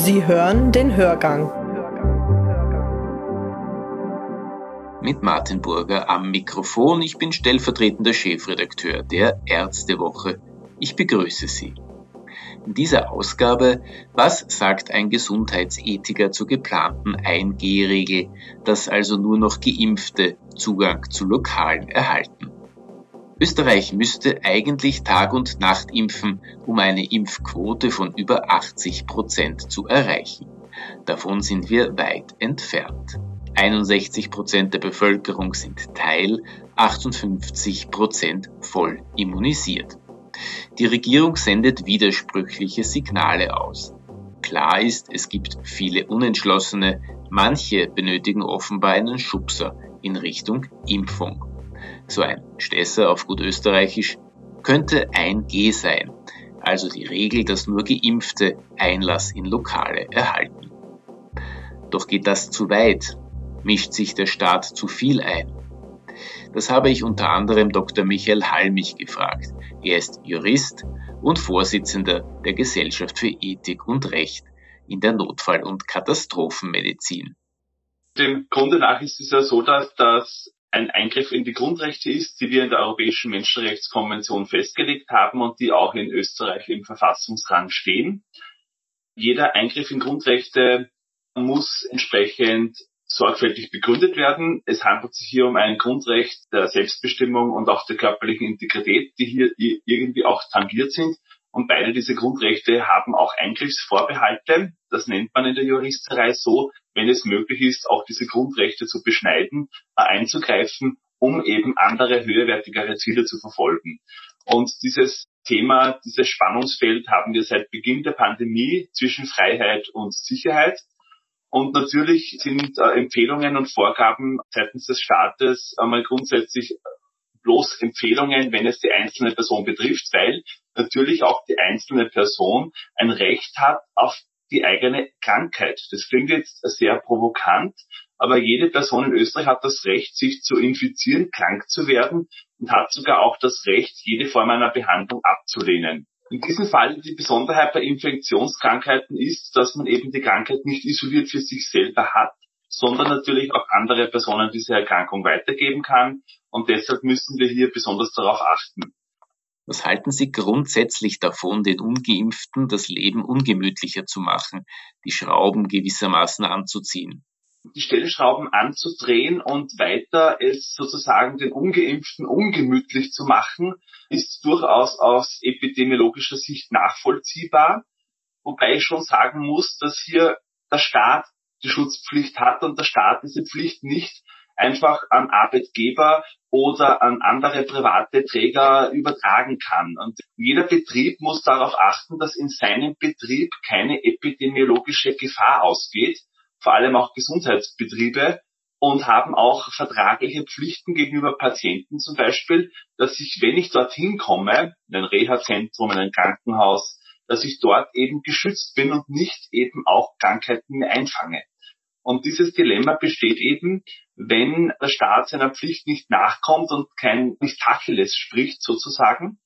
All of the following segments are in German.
Sie hören den Hörgang. Mit Martin Burger am Mikrofon. Ich bin stellvertretender Chefredakteur der Ärztewoche. Ich begrüße Sie. In dieser Ausgabe, was sagt ein Gesundheitsethiker zur geplanten 1G-Regel, dass also nur noch Geimpfte Zugang zu Lokalen erhalten? Österreich müsste eigentlich Tag- und Nacht impfen, um eine Impfquote von über 80 Prozent zu erreichen. Davon sind wir weit entfernt. 61 Prozent der Bevölkerung sind teil, 58 Prozent voll immunisiert. Die Regierung sendet widersprüchliche Signale aus. Klar ist, es gibt viele Unentschlossene, manche benötigen offenbar einen Schubser in Richtung Impfung. So ein Stesser auf gut österreichisch könnte ein G sein, also die Regel, dass nur Geimpfte Einlass in Lokale erhalten. Doch geht das zu weit? Mischt sich der Staat zu viel ein? Das habe ich unter anderem Dr. Michael Halmich gefragt. Er ist Jurist und Vorsitzender der Gesellschaft für Ethik und Recht in der Notfall- und Katastrophenmedizin. Dem Grunde nach ist es ja so, dass das ein Eingriff in die Grundrechte ist, die wir in der Europäischen Menschenrechtskonvention festgelegt haben und die auch in Österreich im Verfassungsrang stehen. Jeder Eingriff in Grundrechte muss entsprechend sorgfältig begründet werden. Es handelt sich hier um ein Grundrecht der Selbstbestimmung und auch der körperlichen Integrität, die hier irgendwie auch tangiert sind. Und beide diese Grundrechte haben auch Eingriffsvorbehalte. Das nennt man in der Juristerei so, wenn es möglich ist, auch diese Grundrechte zu beschneiden, einzugreifen, um eben andere höherwertigere Ziele zu verfolgen. Und dieses Thema, dieses Spannungsfeld haben wir seit Beginn der Pandemie zwischen Freiheit und Sicherheit. Und natürlich sind äh, Empfehlungen und Vorgaben seitens des Staates einmal grundsätzlich bloß Empfehlungen, wenn es die einzelne Person betrifft, weil natürlich auch die einzelne Person ein Recht hat auf die eigene Krankheit. Das klingt jetzt sehr provokant, aber jede Person in Österreich hat das Recht, sich zu infizieren, krank zu werden und hat sogar auch das Recht, jede Form einer Behandlung abzulehnen. In diesem Fall die Besonderheit bei Infektionskrankheiten ist, dass man eben die Krankheit nicht isoliert für sich selber hat, sondern natürlich auch andere Personen diese Erkrankung weitergeben kann. Und deshalb müssen wir hier besonders darauf achten. Was halten Sie grundsätzlich davon, den Ungeimpften das Leben ungemütlicher zu machen, die Schrauben gewissermaßen anzuziehen? Die Stellschrauben anzudrehen und weiter es sozusagen den Ungeimpften ungemütlich zu machen, ist durchaus aus epidemiologischer Sicht nachvollziehbar. Wobei ich schon sagen muss, dass hier der Staat die Schutzpflicht hat und der Staat diese Pflicht nicht einfach an Arbeitgeber oder an andere private Träger übertragen kann. Und jeder Betrieb muss darauf achten, dass in seinem Betrieb keine epidemiologische Gefahr ausgeht, vor allem auch Gesundheitsbetriebe und haben auch vertragliche Pflichten gegenüber Patienten zum Beispiel, dass ich, wenn ich dorthin komme, in ein Reha-Zentrum, in ein Krankenhaus, dass ich dort eben geschützt bin und nicht eben auch Krankheiten einfange. Und dieses Dilemma besteht eben, wenn der Staat seiner Pflicht nicht nachkommt und kein nicht Tacheles spricht sozusagen,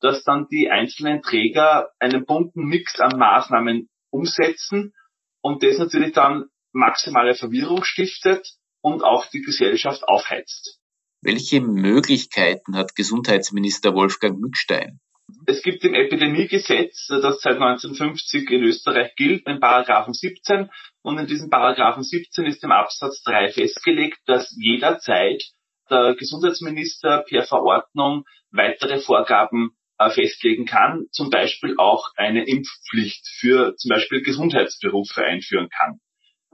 dass dann die einzelnen Träger einen bunten Mix an Maßnahmen umsetzen und das natürlich dann maximale Verwirrung stiftet und auch die Gesellschaft aufheizt. Welche Möglichkeiten hat Gesundheitsminister Wolfgang Mückstein? Es gibt im Epidemiegesetz, das seit 1950 in Österreich gilt, den Paragraphen 17. Und in diesem Paragraphen 17 ist im Absatz 3 festgelegt, dass jederzeit der Gesundheitsminister per Verordnung weitere Vorgaben äh, festlegen kann, zum Beispiel auch eine Impfpflicht für zum Beispiel Gesundheitsberufe einführen kann.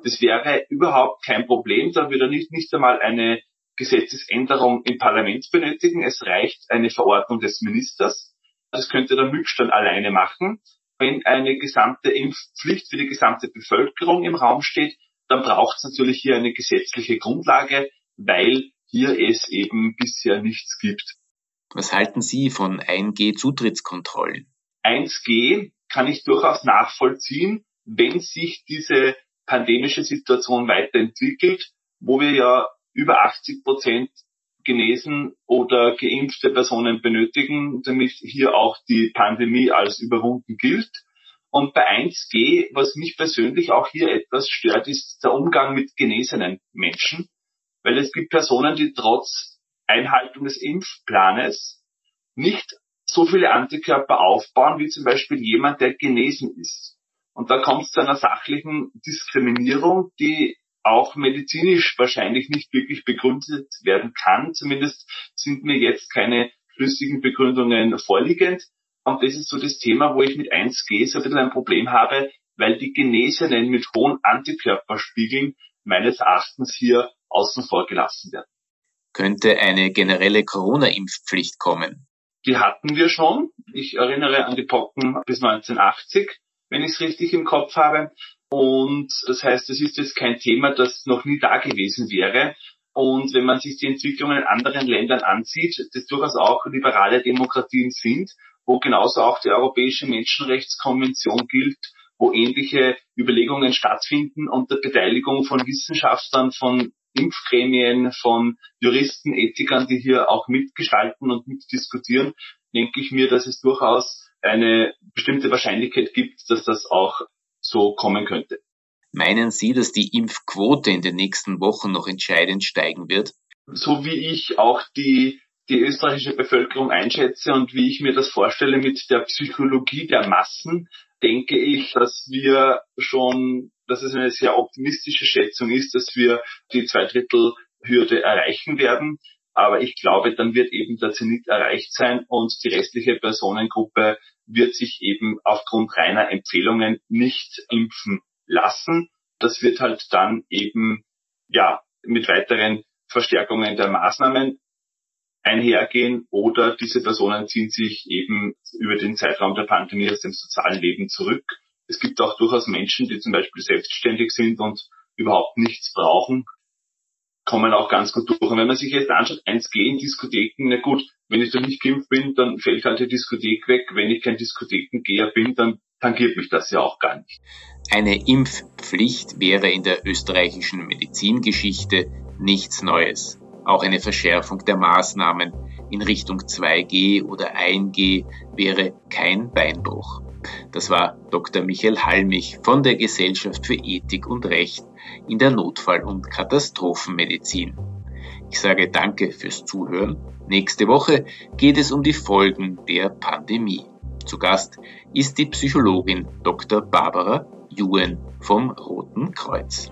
Das wäre überhaupt kein Problem, da würde nicht, nicht einmal eine Gesetzesänderung im Parlament benötigen. Es reicht eine Verordnung des Ministers. Das könnte der Mückstand alleine machen. Wenn eine gesamte Impfpflicht für die gesamte Bevölkerung im Raum steht, dann braucht es natürlich hier eine gesetzliche Grundlage, weil hier es eben bisher nichts gibt. Was halten Sie von 1G-Zutrittskontrollen? 1G kann ich durchaus nachvollziehen, wenn sich diese pandemische Situation weiterentwickelt, wo wir ja über 80 Prozent genesen oder geimpfte Personen benötigen, damit hier auch die Pandemie als überwunden gilt. Und bei 1G, was mich persönlich auch hier etwas stört, ist der Umgang mit genesenen Menschen. Weil es gibt Personen, die trotz Einhaltung des Impfplanes nicht so viele Antikörper aufbauen, wie zum Beispiel jemand, der genesen ist. Und da kommt es zu einer sachlichen Diskriminierung, die auch medizinisch wahrscheinlich nicht wirklich begründet werden kann. Zumindest sind mir jetzt keine schlüssigen Begründungen vorliegend. Und das ist so das Thema, wo ich mit 1G so ein bisschen ein Problem habe, weil die Genesenen mit hohen Antikörperspiegeln meines Erachtens hier außen vor gelassen werden. Könnte eine generelle Corona-Impfpflicht kommen? Die hatten wir schon. Ich erinnere an die Pocken bis 1980, wenn ich es richtig im Kopf habe. Und das heißt, es ist jetzt kein Thema, das noch nie da gewesen wäre. Und wenn man sich die Entwicklungen in anderen Ländern ansieht, das durchaus auch liberale Demokratien sind, wo genauso auch die Europäische Menschenrechtskonvention gilt, wo ähnliche Überlegungen stattfinden unter Beteiligung von Wissenschaftlern, von Impfgremien, von Juristen, Ethikern, die hier auch mitgestalten und mitdiskutieren, denke ich mir, dass es durchaus eine bestimmte Wahrscheinlichkeit gibt, dass das auch so kommen könnte. Meinen Sie, dass die Impfquote in den nächsten Wochen noch entscheidend steigen wird? So wie ich auch die, die österreichische Bevölkerung einschätze und wie ich mir das vorstelle mit der Psychologie der Massen, denke ich, dass wir schon, dass es eine sehr optimistische Schätzung ist, dass wir die Zweidrittelhürde erreichen werden. Aber ich glaube, dann wird eben der Zenit erreicht sein und die restliche Personengruppe wird sich eben aufgrund reiner Empfehlungen nicht impfen lassen. Das wird halt dann eben, ja, mit weiteren Verstärkungen der Maßnahmen einhergehen oder diese Personen ziehen sich eben über den Zeitraum der Pandemie aus dem sozialen Leben zurück. Es gibt auch durchaus Menschen, die zum Beispiel selbstständig sind und überhaupt nichts brauchen, kommen auch ganz gut durch. Und wenn man sich jetzt anschaut, 1G in Diskotheken, na gut, wenn ich da nicht geimpft bin, dann fällt halt die Diskothek weg. Wenn ich kein Diskothekengeher bin, dann tangiert mich das ja auch gar nicht. Eine Impfpflicht wäre in der österreichischen Medizingeschichte nichts Neues. Auch eine Verschärfung der Maßnahmen in Richtung 2G oder 1G wäre kein Beinbruch. Das war Dr. Michael Hallmich von der Gesellschaft für Ethik und Recht in der Notfall- und Katastrophenmedizin. Ich sage danke fürs Zuhören. Nächste Woche geht es um die Folgen der Pandemie. Zu Gast ist die Psychologin Dr. Barbara Juen vom Roten Kreuz.